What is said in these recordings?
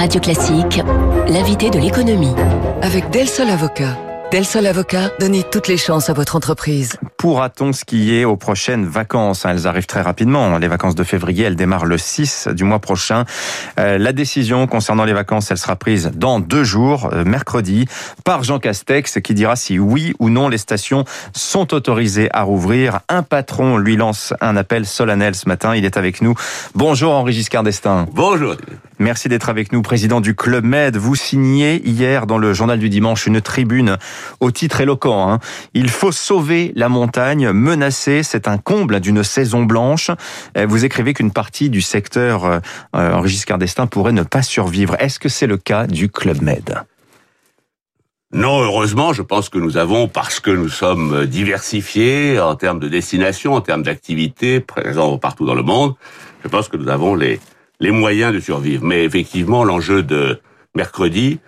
Radio Classique, l'invité de l'économie. Avec Del Sol Avocat. Del Sol Avocat, donnez toutes les chances à votre entreprise. Pourra-t-on skier aux prochaines vacances? Elles arrivent très rapidement. Les vacances de février, elles démarrent le 6 du mois prochain. Euh, la décision concernant les vacances, elle sera prise dans deux jours, euh, mercredi, par Jean Castex, qui dira si oui ou non les stations sont autorisées à rouvrir. Un patron lui lance un appel solennel ce matin. Il est avec nous. Bonjour Henri Giscard d'Estaing. Bonjour. Merci d'être avec nous, président du Club Med. Vous signez hier dans le journal du dimanche une tribune au titre éloquent. Hein. Il faut sauver la montagne menacée, c'est un comble d'une saison blanche. Euh, vous écrivez qu'une partie du secteur euh, Henri Giscard d'Estaing pourrait ne pas survivre. Est-ce que c'est le cas du Club Med? Non, heureusement, je pense que nous avons, parce que nous sommes diversifiés en termes de destination, en termes d'activité, présents partout dans le monde, je pense que nous avons les, les moyens de survivre. Mais effectivement, l'enjeu de mercredi,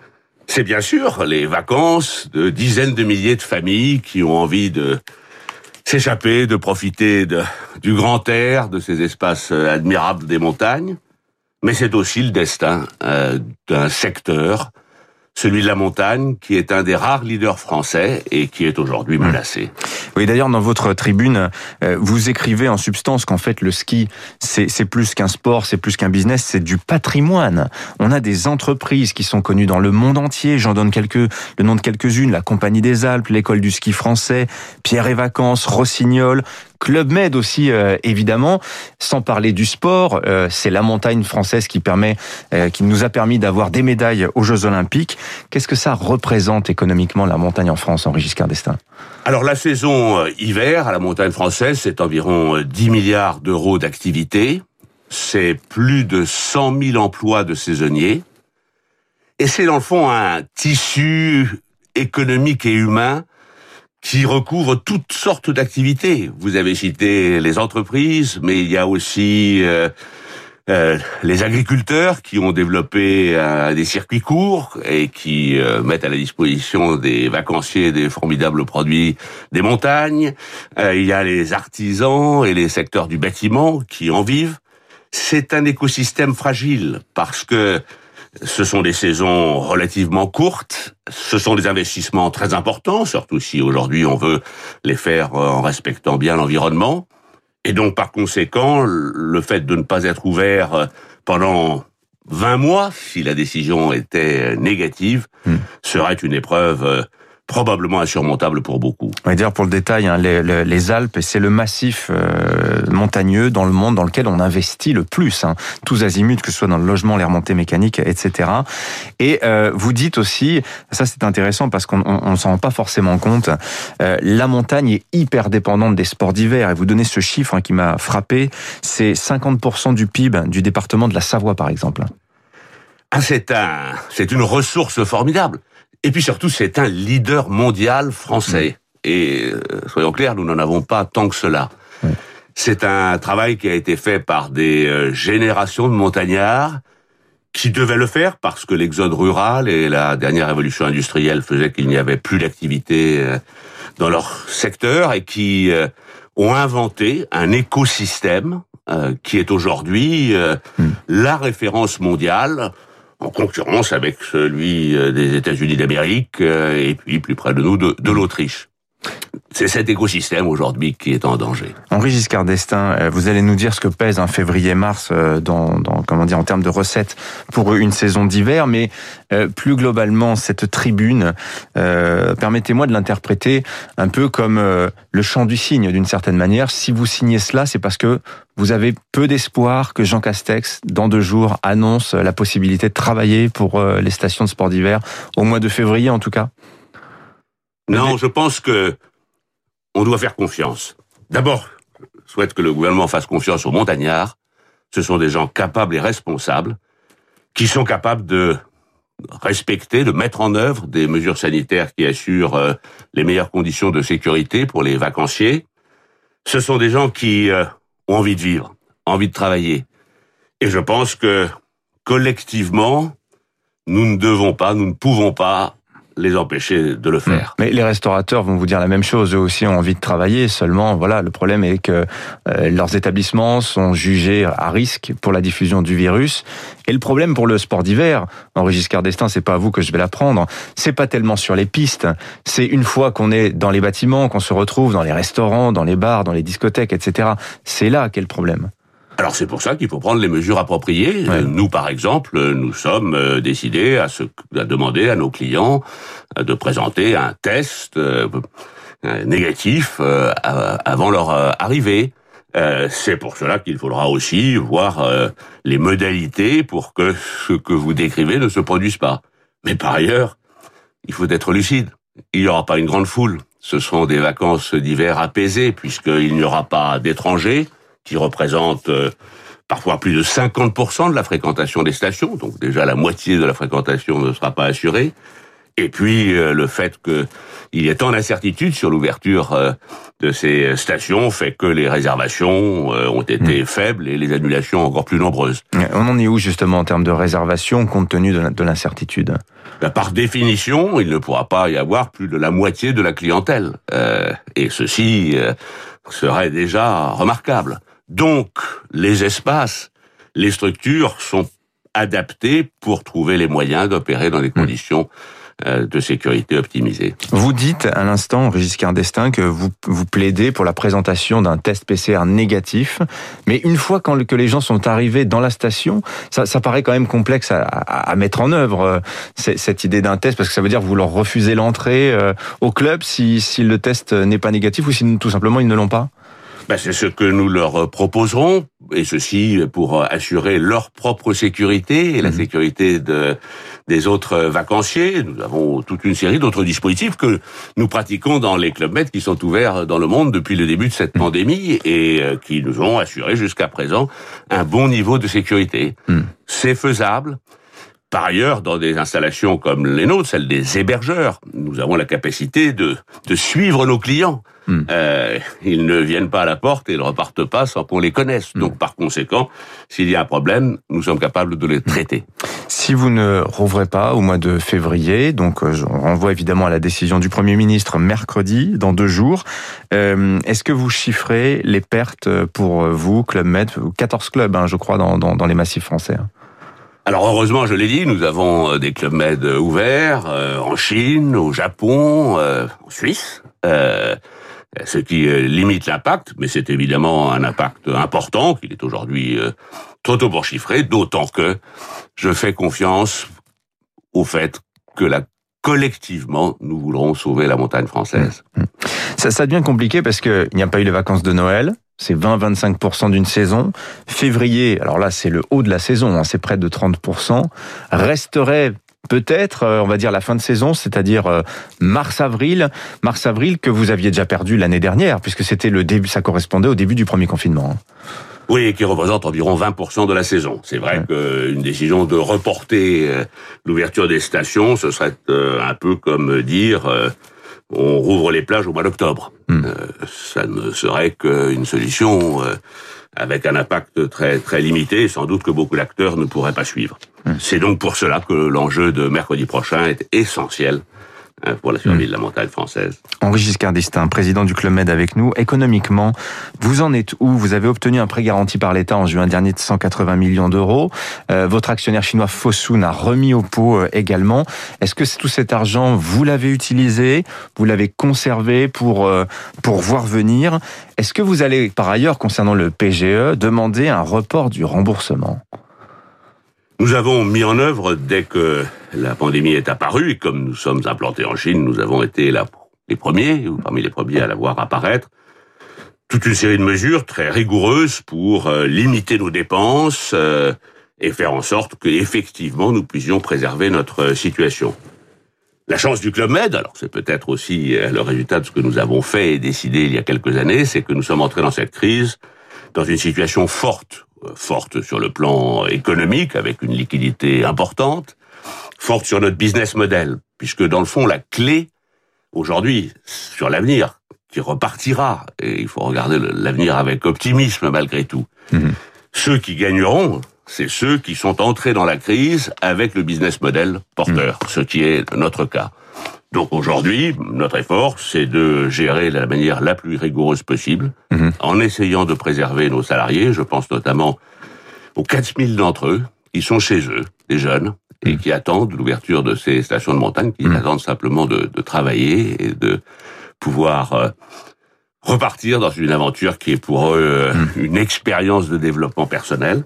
c'est bien sûr les vacances de dizaines de milliers de familles qui ont envie de s'échapper, de profiter du grand air, de ces espaces euh, admirables des montagnes. Mais c'est aussi le destin euh, d'un secteur celui de la montagne, qui est un des rares leaders français et qui est aujourd'hui mmh. menacé. Oui, d'ailleurs, dans votre tribune, euh, vous écrivez en substance qu'en fait, le ski, c'est plus qu'un sport, c'est plus qu'un business, c'est du patrimoine. On a des entreprises qui sont connues dans le monde entier. J'en donne quelques, le nom de quelques-unes. La Compagnie des Alpes, l'École du ski français, Pierre et Vacances, Rossignol, Club Med aussi, euh, évidemment. Sans parler du sport, euh, c'est la montagne française qui permet, euh, qui nous a permis d'avoir des médailles aux Jeux Olympiques. Qu'est-ce que ça représente économiquement la montagne en France, Henri Giscard d'Estaing? Alors la saison hiver à la montagne française, c'est environ 10 milliards d'euros d'activité. C'est plus de 100 000 emplois de saisonniers. Et c'est dans le fond un tissu économique et humain qui recouvre toutes sortes d'activités. Vous avez cité les entreprises, mais il y a aussi euh, euh, les agriculteurs qui ont développé euh, des circuits courts et qui mettent à la disposition des vacanciers des formidables produits des montagnes. il y a les artisans et les secteurs du bâtiment qui en vivent. C'est un écosystème fragile parce que ce sont des saisons relativement courtes, ce sont des investissements très importants, surtout si aujourd'hui on veut les faire en respectant bien l'environnement. Et donc par conséquent, le fait de ne pas être ouvert pendant 20 mois, si la décision était négative, hmm. serait une épreuve probablement insurmontable pour beaucoup. On dire pour le détail, hein, les, les, Alpes, c'est le massif euh, montagneux dans le monde dans lequel on investit le plus, hein, tous azimuts, que ce soit dans le logement, les remontées mécaniques, etc. Et euh, vous dites aussi, ça c'est intéressant parce qu'on on, s'en rend pas forcément compte, euh, la montagne est hyper dépendante des sports d'hiver. Et vous donnez ce chiffre hein, qui m'a frappé, c'est 50% du PIB du département de la Savoie, par exemple. Ah, c'est un, c'est une ressource formidable. Et puis surtout, c'est un leader mondial français. Mm. Et euh, soyons clairs, nous n'en avons pas tant que cela. C'est un travail qui a été fait par des euh, générations de montagnards qui devaient le faire parce que l'exode rural et la dernière révolution industrielle faisaient qu'il n'y avait plus d'activité euh, dans leur secteur et qui ont inventé un écosystème qui est aujourd'hui mm. la référence mondiale en concurrence avec celui euh, des États-Unis d'Amérique euh, et puis plus près de nous de, l'Autriche. C'est cet écosystème aujourd'hui qui est en danger. Henri Giscard d'Estaing, euh, vous allez nous dire ce que pèse un février-mars dans, dans, comment dire, en termes de recettes pour une saison d'hiver, mais plus globalement, cette tribune, permettez-moi de l'interpréter un peu comme le chant du cygne d'une certaine manière. Si vous signez cela, c'est parce que vous avez peu d'espoir que Jean Castex, dans deux jours, annonce la possibilité de travailler pour euh, les stations de sport d'hiver, au mois de février en tout cas Non, je pense que on doit faire confiance. D'abord, je souhaite que le gouvernement fasse confiance aux montagnards. Ce sont des gens capables et responsables, qui sont capables de respecter, de mettre en œuvre des mesures sanitaires qui assurent euh, les meilleures conditions de sécurité pour les vacanciers. Ce sont des gens qui euh, ont envie de vivre, envie de travailler. Et je pense que collectivement, nous ne devons pas, nous ne pouvons pas les empêcher de le faire. Mais les restaurateurs vont vous dire la même chose. Eux aussi ont envie de travailler. Seulement, voilà, le problème est que euh, leurs établissements sont jugés à risque pour la diffusion du virus. Et le problème pour le sport d'hiver, Henri Giscard d'Estaing, c'est pas à vous que je vais l'apprendre. C'est pas tellement sur les pistes. C'est une fois qu'on est dans les bâtiments, qu'on se retrouve dans les restaurants, dans les bars, dans les discothèques, etc. C'est là qu'est le problème. Alors c'est pour ça qu'il faut prendre les mesures appropriées. Nous, par exemple, nous sommes euh, décidés à, se, à demander à nos clients euh, de présenter un test euh, négatif avant leur arrivée. c'est pour cela qu'il faudra aussi voir les modalités pour que ce que vous décrivez ne se produise pas. Mais par ailleurs, il faut être lucide. Il n'y aura pas une grande foule. Ce sont des vacances d'hiver apaisées puisqu'il n'y aura pas d'étrangers qui représente euh, parfois plus de 50% de la fréquentation des stations, donc déjà la moitié de la fréquentation ne sera pas assurée. Et puis euh, le fait qu'il y ait tant d'incertitudes sur l'ouverture euh, de ces stations fait que les réservations ont été hmm. faibles et les annulations encore plus nombreuses. On en est où justement en termes de réservation compte tenu de l'incertitude? Ben, Par définition, il ne pourra pas y avoir plus de la moitié de la clientèle. et ceci serait déjà remarquable. Donc, les espaces, les structures sont adaptés pour trouver les moyens d'opérer dans des hmm. conditions euh, de sécurité optimisées. Vous dites à l'instant, Régis Cardestin, que vous, vous plaidez pour la présentation d'un test PCR négatif, mais une fois quand, que les gens sont arrivés dans la station, ça, ça paraît quand même complexe à, à, mettre en œuvre, euh, cette idée d'un test, parce que ça veut dire que vous leur refusez l'entrée euh, au club si, si le test n'est pas négatif ou si tout simplement ils ne l'ont pas ben, c'est ce que nous leur proposerons, et ceci pour assurer leur propre sécurité et la mhm. sécurité de, des autres vacanciers. Nous avons toute une série d'autres dispositifs que nous pratiquons dans les clubs med qui sont ouverts dans le monde depuis le début de cette mhm. pandémie et euh, qui nous ont assuré jusqu'à présent un bon niveau de sécurité. Mhm. C'est faisable. Par ailleurs, dans des installations comme les nôtres, celles des hébergeurs, nous avons la capacité de, de suivre nos clients. Hmm. Euh, ils ne viennent pas à la porte et ne repartent pas sans qu'on les connaisse. Hmm. Donc, par conséquent, s'il y a un problème, nous sommes capables de les hmm. traiter. Si vous ne rouvrez pas au mois de février, donc euh, on renvoie évidemment à la décision du Premier ministre mercredi, dans deux jours, euh, est-ce que vous chiffrez les pertes pour vous, Club Med, 14 clubs, hein, je crois, dans, dans, dans les massifs français hein alors heureusement, je l'ai dit, nous avons euh, des clubs med ouverts euh, en Chine, au Japon, euh, en Suisse, ce qui limite l'impact, mais c'est évidemment un impact important qu'il est aujourd'hui trop tôt pour chiffrer, d'autant que je fais confiance au fait que collectivement, nous voudrons sauver la montagne française. Mmh, mmh. Ça, ça devient compliqué parce qu'il n'y a pas eu les vacances de Noël, c'est 20-25% d'une saison. Février, alors là c'est le haut de la saison, hein, c'est près de 30%, resterait peut-être, euh, on va dire, la fin de saison, c'est-à-dire euh, mars-avril, mars-avril que vous aviez déjà perdu l'année dernière, puisque c'était le début, ça correspondait au début du premier confinement. Hein. Oui, qui représente environ 20% de la saison. C'est vrai qu'une décision de reporter euh, l'ouverture des stations, ce serait un peu comme dire on rouvre les plages au mois d'octobre. Euh, ça ne serait qu'une solution euh, avec un impact très très limité, sans doute que beaucoup d'acteurs ne pourraient pas suivre. Hmm. C'est donc pour cela que l'enjeu de mercredi prochain est essentiel pour la survie hmm. de la montagne française. Henri Giscard d'Estaing, président du Club Med avec nous. Économiquement, vous en êtes où? Vous avez obtenu un prêt garanti par l'État en juin dernier de 180 millions d'euros. Euh, votre actionnaire chinois Fosun a remis au pot euh, également. Est-ce que tout cet argent, vous l'avez utilisé Vous l'avez conservé pour, euh, pour voir venir? Est-ce que vous allez, par ailleurs, concernant le PGE, demander un report du remboursement? Nous avons mis en œuvre, dès que la pandémie est apparue, et comme nous sommes implantés en Chine, nous avons été les premiers, ou parmi les premiers à la voir apparaître, toute une série de mesures très rigoureuses pour euh, limiter nos dépenses euh, et faire en sorte que effectivement nous puissions préserver notre situation. La chance du Club Med, alors c'est peut-être aussi euh, le résultat de ce que nous avons fait et décidé il y a quelques années, c'est que nous sommes entrés dans cette crise dans une situation forte forte sur le plan économique, avec une liquidité importante, forte sur notre business model, puisque dans le fond, la clé, aujourd'hui, sur l'avenir, qui repartira, et il faut regarder l'avenir avec optimisme malgré tout, mhm. ceux qui gagneront, c'est ceux qui sont entrés dans la crise avec le business model porteur, ce qui est notre cas. Donc aujourd'hui, notre effort, c'est de gérer de la manière la plus rigoureuse possible, Mhm. en essayant de préserver nos salariés. Je pense notamment aux 4000 d'entre eux qui sont chez eux, des jeunes, et qui attendent l'ouverture de ces stations de montagne, qui Mhm. attendent simplement de, de travailler et de pouvoir euh, repartir dans une aventure qui est pour eux euh, une expérience de développement personnel.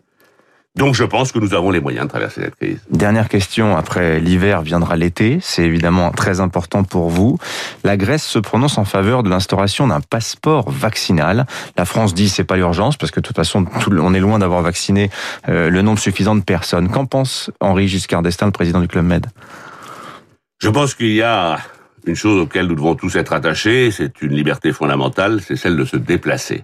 Donc je pense que nous avons les moyens de traverser cette crise. Dernière question, après l'hiver viendra l'été, c'est évidemment très important pour vous. La Grèce se prononce en faveur de l'instauration d'un passeport vaccinal. La France dit c'est pas l'urgence parce que de toute façon on est loin d'avoir vacciné euh, le nombre suffisant de personnes. Qu'en pense Henri Giscard d'Estaing, le président du Club Med? Je pense qu'il y a une chose auquel nous devons tous être attachés, c'est une liberté fondamentale, c'est celle de se déplacer.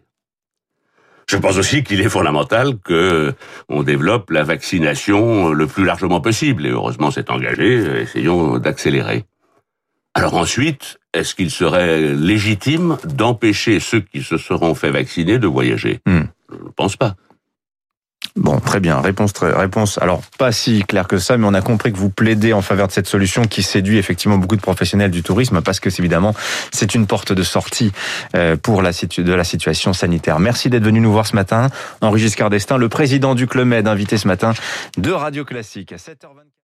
Je pense aussi qu'il est fondamental que on développe la vaccination le plus largement possible. Et heureusement, c'est engagé. Essayons d'accélérer. Alors ensuite, est-ce qu'il serait légitime d'empêcher ceux qui se seront fait vacciner de voyager? Hmm. Je ne pense pas. Bon, très bien. Réponse, réponse. Alors, pas si claire que ça, mais on a compris que vous plaidez en faveur de cette solution qui séduit effectivement beaucoup de professionnels du tourisme parce que, c'est évidemment, c'est une porte de sortie euh, pour la de la situation sanitaire. Merci d'être venu nous voir ce matin. Henri Giscard d'Estaing, le président du Club Med, invité ce matin de Radio Classique à 7h24.